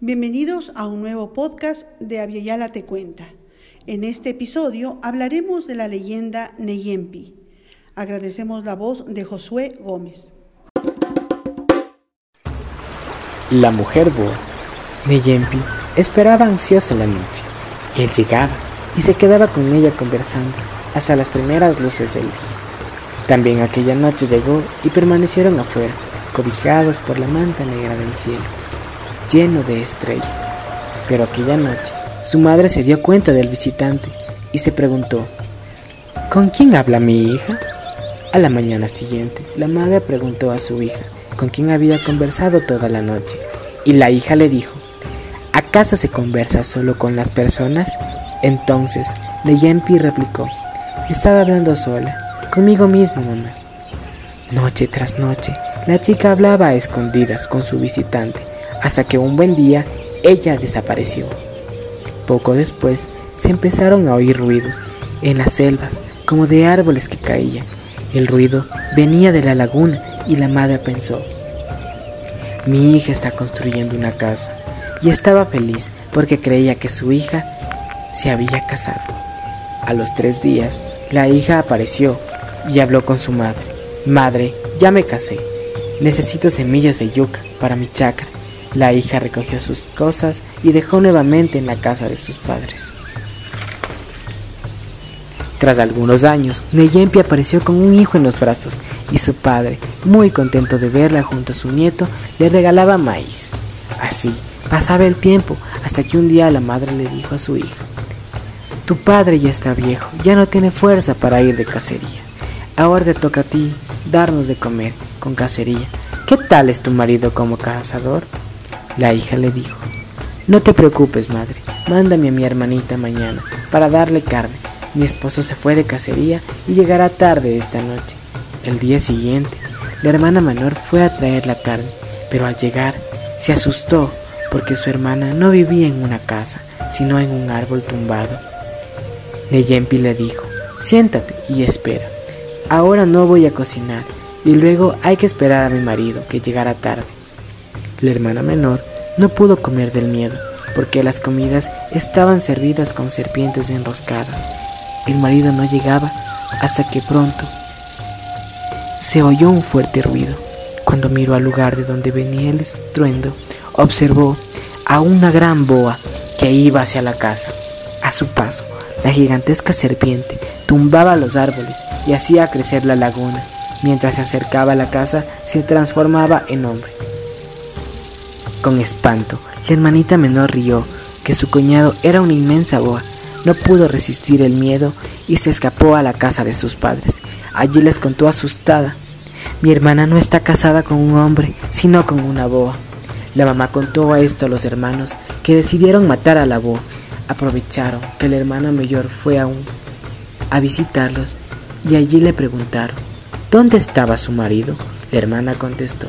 Bienvenidos a un nuevo podcast de Aviala Te Cuenta. En este episodio hablaremos de la leyenda Neyempi. Agradecemos la voz de Josué Gómez. La mujer boa, Neyempi, esperaba ansiosa la noche. Él llegaba y se quedaba con ella conversando hasta las primeras luces del día. También aquella noche llegó y permanecieron afuera, cobijados por la manta negra del cielo, lleno de estrellas. Pero aquella noche su madre se dio cuenta del visitante y se preguntó, ¿con quién habla mi hija? A la mañana siguiente, la madre preguntó a su hija con quién había conversado toda la noche y la hija le dijo, ¿acaso se conversa solo con las personas? Entonces, Neyempi replicó, estaba hablando sola, conmigo mismo, mamá. Noche tras noche, la chica hablaba a escondidas con su visitante, hasta que un buen día ella desapareció. Poco después, se empezaron a oír ruidos en las selvas, como de árboles que caían. El ruido venía de la laguna y la madre pensó, mi hija está construyendo una casa, y estaba feliz porque creía que su hija se había casado. A los tres días, la hija apareció y habló con su madre. Madre, ya me casé. Necesito semillas de yuca para mi chacra. La hija recogió sus cosas y dejó nuevamente en la casa de sus padres. Tras algunos años, Neyempi apareció con un hijo en los brazos y su padre, muy contento de verla junto a su nieto, le regalaba maíz. Así pasaba el tiempo hasta que un día la madre le dijo a su hijo, tu padre ya está viejo, ya no tiene fuerza para ir de cacería. Ahora te toca a ti darnos de comer con cacería. ¿Qué tal es tu marido como cazador? La hija le dijo, no te preocupes, madre, mándame a mi hermanita mañana para darle carne. Mi esposo se fue de cacería y llegará tarde esta noche. El día siguiente, la hermana menor fue a traer la carne, pero al llegar se asustó porque su hermana no vivía en una casa, sino en un árbol tumbado. Neyempi le dijo, siéntate y espera. Ahora no voy a cocinar y luego hay que esperar a mi marido que llegara tarde. La hermana menor no pudo comer del miedo porque las comidas estaban servidas con serpientes enroscadas. El marido no llegaba hasta que pronto se oyó un fuerte ruido. Cuando miró al lugar de donde venía el estruendo, observó a una gran boa que iba hacia la casa. A su paso, la gigantesca serpiente tumbaba los árboles y hacía crecer la laguna. Mientras se acercaba a la casa, se transformaba en hombre. Con espanto, la hermanita menor rió que su cuñado era una inmensa boa. No pudo resistir el miedo y se escapó a la casa de sus padres. Allí les contó asustada. Mi hermana no está casada con un hombre, sino con una boa. La mamá contó esto a los hermanos, que decidieron matar a la boa aprovecharon que la hermana mayor fue aún a visitarlos y allí le preguntaron, ¿dónde estaba su marido? La hermana contestó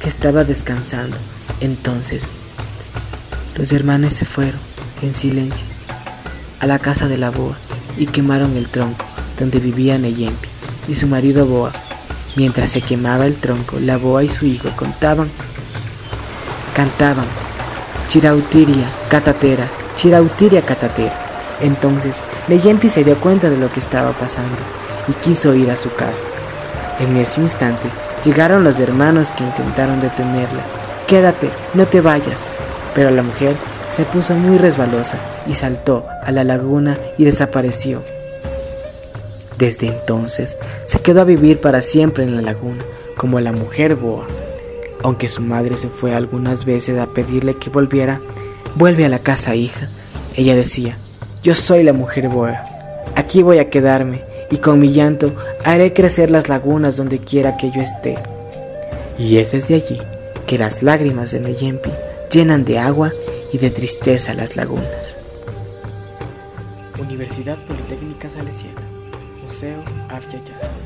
que estaba descansando. Entonces, los hermanos se fueron en silencio a la casa de la boa y quemaron el tronco donde vivía Neyempi y su marido Boa. Mientras se quemaba el tronco, la boa y su hijo contaban, cantaban, Chirautiria, Catatera, Chirautiria Catatera. Entonces, Neyempi se dio cuenta de lo que estaba pasando y quiso ir a su casa. En ese instante, llegaron los hermanos que intentaron detenerla. Quédate, no te vayas. Pero la mujer se puso muy resbalosa y saltó a la laguna y desapareció. Desde entonces, se quedó a vivir para siempre en la laguna, como la mujer boa. Aunque su madre se fue algunas veces a pedirle que volviera, Vuelve a la casa, hija. Ella decía, yo soy la mujer boa. Aquí voy a quedarme y con mi llanto haré crecer las lagunas donde quiera que yo esté. Y es desde allí que las lágrimas de Neyempi llenan de agua y de tristeza las lagunas. Universidad Politécnica Salesiana, Museo Afyayala.